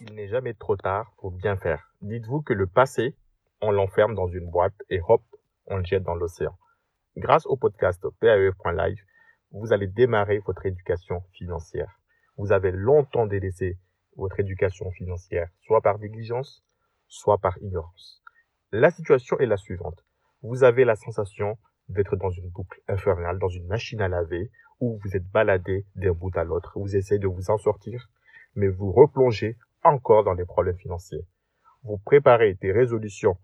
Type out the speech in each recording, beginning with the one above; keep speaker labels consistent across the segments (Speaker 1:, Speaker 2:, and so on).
Speaker 1: Il n'est jamais trop tard pour bien faire. Dites-vous que le passé, on l'enferme dans une boîte et hop, on le jette dans l'océan. Grâce au podcast PAE.live, vous allez démarrer votre éducation financière. Vous avez longtemps délaissé votre éducation financière, soit par négligence, soit par ignorance. La situation est la suivante. Vous avez la sensation d'être dans une boucle infernale, dans une machine à laver, où vous êtes baladé d'un bout à l'autre, vous essayez de vous en sortir, mais vous replongez encore dans les problèmes financiers. Vous préparez des résolutions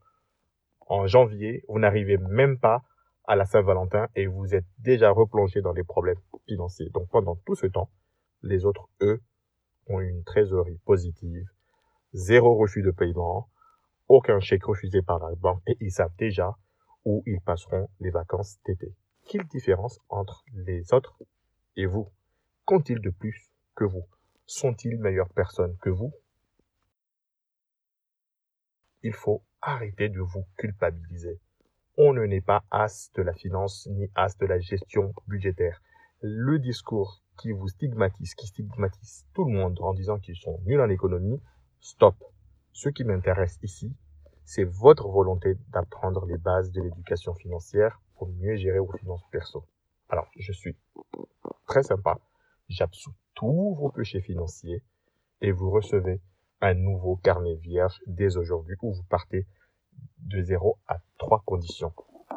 Speaker 1: en janvier, vous n'arrivez même pas à la Saint-Valentin et vous êtes déjà replongé dans les problèmes financiers. Donc pendant tout ce temps, les autres, eux, ont une trésorerie positive, zéro refus de paiement, aucun chèque refusé par la banque et ils savent déjà où ils passeront les vacances d'été. Quelle différence entre les autres et vous? Qu'ont-ils de plus que vous? Sont-ils meilleures personnes que vous? Il faut arrêter de vous culpabiliser. On ne n'est pas as de la finance ni as de la gestion budgétaire. Le discours qui vous stigmatise, qui stigmatise tout le monde en disant qu'ils sont nuls en économie, stop. Ce qui m'intéresse ici, c'est votre volonté d'apprendre les bases de l'éducation financière pour mieux gérer vos finances perso. Alors, je suis très sympa. J'absous tous vos péchés financiers et vous recevez un nouveau carnet vierge dès aujourd'hui où vous partez de 0 à 3 conditions.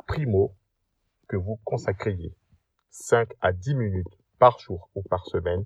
Speaker 1: Primo, que vous consacriez 5 à 10 minutes par jour ou par semaine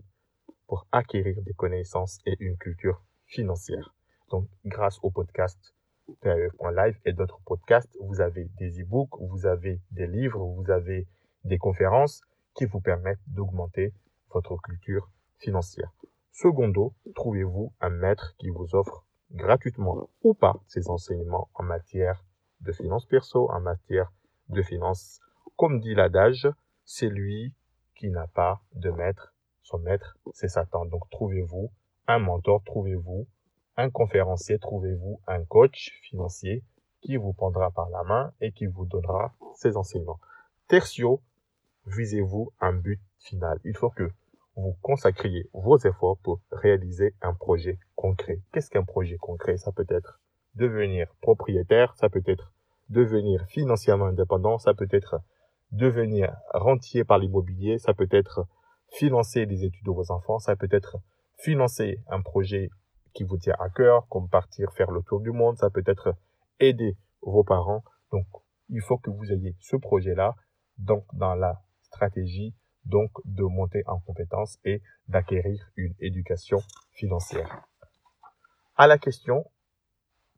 Speaker 1: pour acquérir des connaissances et une culture financière. Donc, grâce au podcast PAE.live et d'autres podcasts, vous avez des e-books, vous avez des livres, vous avez des conférences qui vous permettent d'augmenter votre culture financière. Secondo, trouvez-vous un maître qui vous offre gratuitement ou pas ses enseignements en matière de finances perso, en matière de finances? Comme dit l'adage, c'est lui qui n'a pas de maître. Son maître, c'est Satan. Donc trouvez-vous un mentor, trouvez-vous un conférencier, trouvez-vous un coach financier qui vous prendra par la main et qui vous donnera ses enseignements? Tertio, visez-vous un but final. Il faut que vous consacriez vos efforts pour réaliser un projet concret. Qu'est-ce qu'un projet concret? Ça peut être devenir propriétaire, ça peut être devenir financièrement indépendant, ça peut être devenir rentier par l'immobilier, ça peut être financer les études de vos enfants, ça peut être financer un projet qui vous tient à cœur, comme partir faire le tour du monde, ça peut être aider vos parents. Donc, il faut que vous ayez ce projet-là, donc dans la stratégie, donc de monter en compétence et d'acquérir une éducation financière. À la question,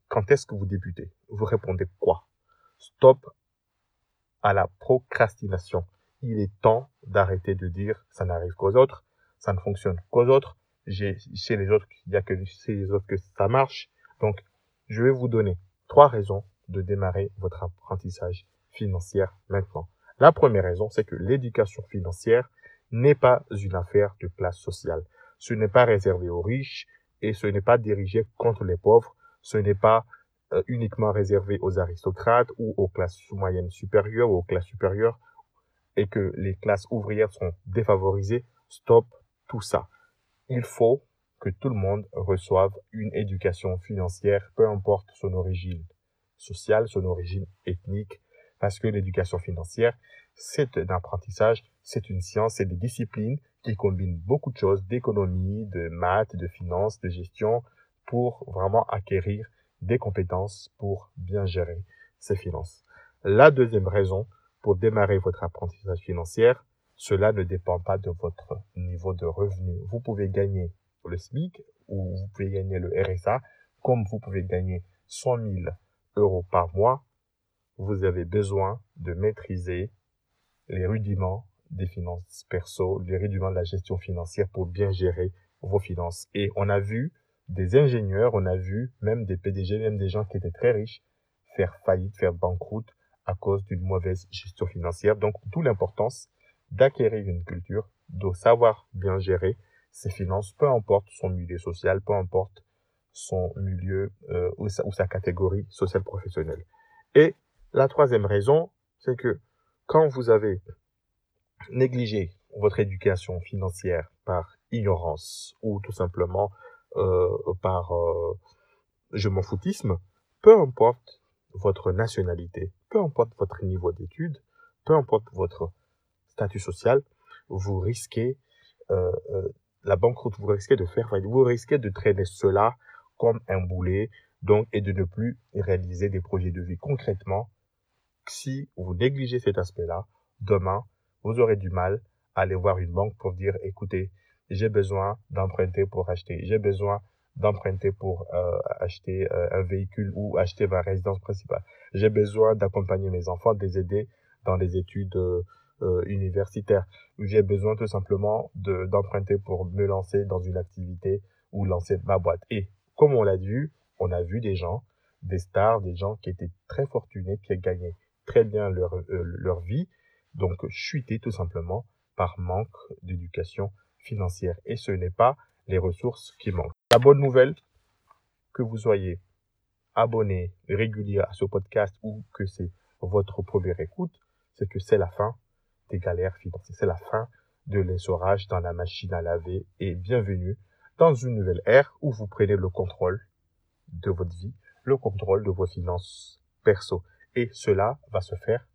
Speaker 1: quand est-ce que vous débutez? Vous répondez quoi? Stop à la procrastination. Il est temps d'arrêter de dire ça n'arrive qu'aux autres, ça ne fonctionne qu'aux autres, chez les autres, il n'y a que chez les autres que ça marche. Donc, je vais vous donner trois raisons de démarrer votre apprentissage financier maintenant. La première raison, c'est que l'éducation financière n'est pas une affaire de classe sociale. Ce n'est pas réservé aux riches et ce n'est pas dirigé contre les pauvres. Ce n'est pas euh, uniquement réservé aux aristocrates ou aux classes moyennes supérieures ou aux classes supérieures et que les classes ouvrières sont défavorisées. Stop tout ça il faut que tout le monde reçoive une éducation financière, peu importe son origine sociale, son origine ethnique, parce que l'éducation financière, c'est un apprentissage, c'est une science, c'est des disciplines qui combinent beaucoup de choses, d'économie, de maths, de finances, de gestion, pour vraiment acquérir des compétences pour bien gérer ses finances. La deuxième raison pour démarrer votre apprentissage financier, cela ne dépend pas de votre niveau de revenu. Vous pouvez gagner le SMIC ou vous pouvez gagner le RSA, comme vous pouvez gagner 100 000 euros par mois. Vous avez besoin de maîtriser les rudiments des finances perso, les rudiments de la gestion financière pour bien gérer vos finances. Et on a vu des ingénieurs, on a vu même des PDG, même des gens qui étaient très riches faire faillite, faire banqueroute à cause d'une mauvaise gestion financière. Donc, d'où l'importance d'acquérir une culture, de savoir bien gérer ses finances, peu importe son milieu social, peu importe son milieu euh, ou, sa, catégorie sociale professionnelle. Et la troisième raison, c'est que quand vous avez négligé votre éducation financière par ignorance ou tout simplement euh, par euh, je m'en foutisme, peu importe votre nationalité, peu importe votre niveau d'études, peu importe votre statut social, vous risquez euh, euh, la banqueroute, vous risquez de faire vous risquez de traîner cela comme un boulet, donc, et de ne plus réaliser des projets de vie. Concrètement, si vous négligez cet aspect-là, demain, vous aurez du mal à aller voir une banque pour dire, écoutez, j'ai besoin d'emprunter pour acheter, j'ai besoin d'emprunter pour euh, acheter un véhicule ou acheter ma résidence principale. J'ai besoin d'accompagner mes enfants, de les aider dans les études euh, universitaires. J'ai besoin tout simplement de d'emprunter pour me lancer dans une activité ou lancer ma boîte. Et comme on l'a vu, on a vu des gens, des stars, des gens qui étaient très fortunés, qui gagnaient très bien leur, leur vie, donc chuter tout simplement par manque d'éducation financière. Et ce n'est pas les ressources qui manquent. La bonne nouvelle, que vous soyez abonné régulier à ce podcast ou que c'est votre première écoute, c'est que c'est la fin des galères financières. C'est la fin de l'essorage dans la machine à laver et bienvenue dans une nouvelle ère où vous prenez le contrôle de votre vie, le contrôle de vos finances perso. Et cela va se faire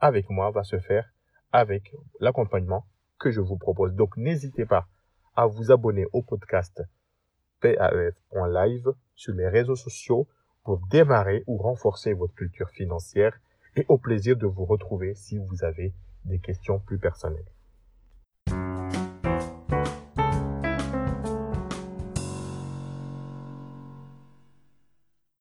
Speaker 1: avec moi, va se faire avec l'accompagnement que je vous propose. Donc n'hésitez pas à vous abonner au podcast PAEF.live sur les réseaux sociaux pour démarrer ou renforcer votre culture financière et au plaisir de vous retrouver si vous avez des questions plus personnelles.